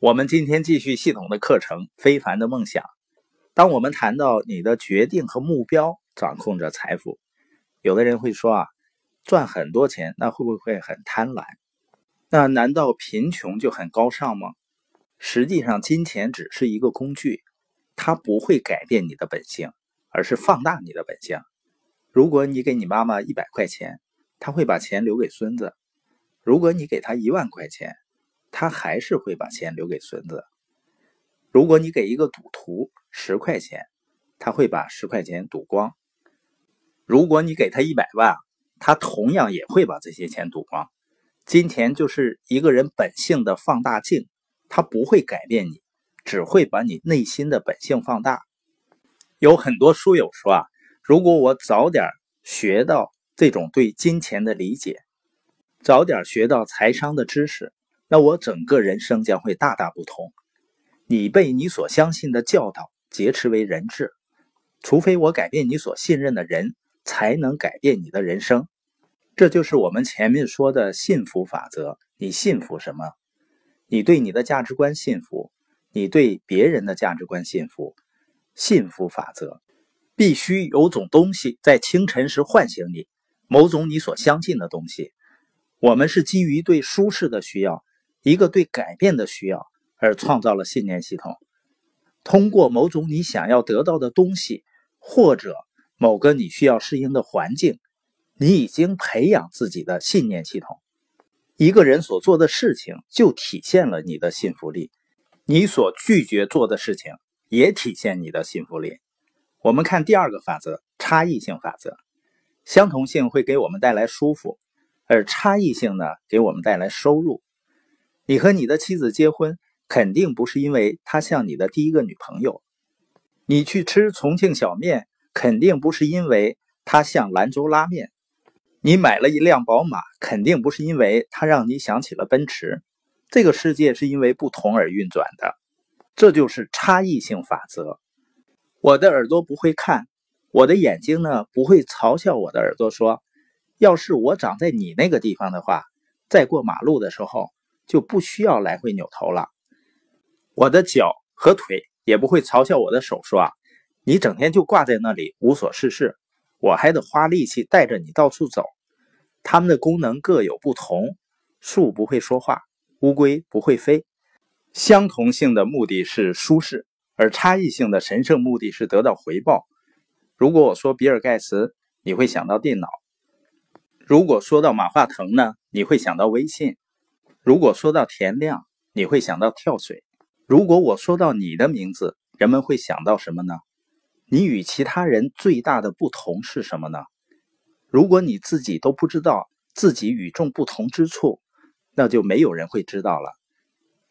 我们今天继续系统的课程《非凡的梦想》。当我们谈到你的决定和目标掌控着财富，有的人会说啊，赚很多钱，那会不会很贪婪？那难道贫穷就很高尚吗？实际上，金钱只是一个工具，它不会改变你的本性，而是放大你的本性。如果你给你妈妈一百块钱，她会把钱留给孙子；如果你给她一万块钱，他还是会把钱留给孙子。如果你给一个赌徒十块钱，他会把十块钱赌光；如果你给他一百万，他同样也会把这些钱赌光。金钱就是一个人本性的放大镜，它不会改变你，只会把你内心的本性放大。有很多书友说啊，如果我早点学到这种对金钱的理解，早点学到财商的知识。那我整个人生将会大大不同。你被你所相信的教导劫持为人质，除非我改变你所信任的人，才能改变你的人生。这就是我们前面说的幸福法则。你信服什么？你对你的价值观信服，你对别人的价值观信服。幸福法则必须有种东西在清晨时唤醒你，某种你所相信的东西。我们是基于对舒适的需要。一个对改变的需要而创造了信念系统，通过某种你想要得到的东西，或者某个你需要适应的环境，你已经培养自己的信念系统。一个人所做的事情就体现了你的信服力，你所拒绝做的事情也体现你的信服力。我们看第二个法则：差异性法则。相同性会给我们带来舒服，而差异性呢，给我们带来收入。你和你的妻子结婚，肯定不是因为她像你的第一个女朋友；你去吃重庆小面，肯定不是因为她像兰州拉面；你买了一辆宝马，肯定不是因为它让你想起了奔驰。这个世界是因为不同而运转的，这就是差异性法则。我的耳朵不会看，我的眼睛呢不会嘲笑我的耳朵说：“要是我长在你那个地方的话，在过马路的时候。”就不需要来回扭头了。我的脚和腿也不会嘲笑我的手说：“啊，你整天就挂在那里无所事事，我还得花力气带着你到处走。”它们的功能各有不同。树不会说话，乌龟不会飞。相同性的目的是舒适，而差异性的神圣目的是得到回报。如果我说比尔盖茨，你会想到电脑；如果说到马化腾呢，你会想到微信。如果说到田亮，你会想到跳水；如果我说到你的名字，人们会想到什么呢？你与其他人最大的不同是什么呢？如果你自己都不知道自己与众不同之处，那就没有人会知道了。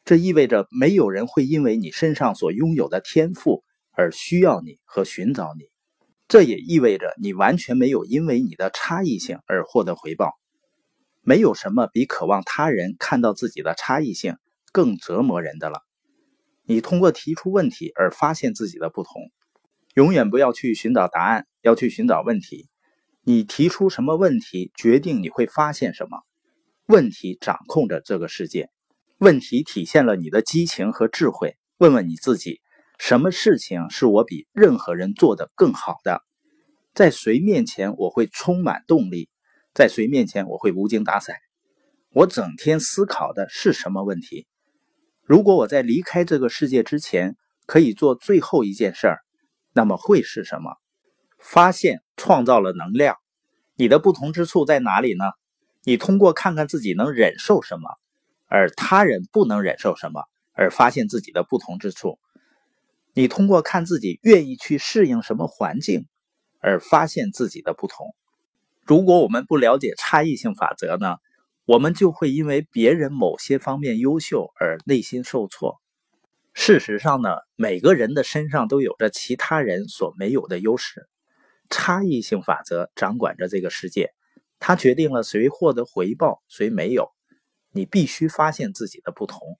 这意味着没有人会因为你身上所拥有的天赋而需要你和寻找你。这也意味着你完全没有因为你的差异性而获得回报。没有什么比渴望他人看到自己的差异性更折磨人的了。你通过提出问题而发现自己的不同，永远不要去寻找答案，要去寻找问题。你提出什么问题，决定你会发现什么。问题掌控着这个世界，问题体现了你的激情和智慧。问问你自己，什么事情是我比任何人做得更好的？在谁面前我会充满动力？在谁面前我会无精打采？我整天思考的是什么问题？如果我在离开这个世界之前可以做最后一件事儿，那么会是什么？发现创造了能量。你的不同之处在哪里呢？你通过看看自己能忍受什么，而他人不能忍受什么，而发现自己的不同之处。你通过看自己愿意去适应什么环境，而发现自己的不同。如果我们不了解差异性法则呢，我们就会因为别人某些方面优秀而内心受挫。事实上呢，每个人的身上都有着其他人所没有的优势。差异性法则掌管着这个世界，它决定了谁获得回报，谁没有。你必须发现自己的不同。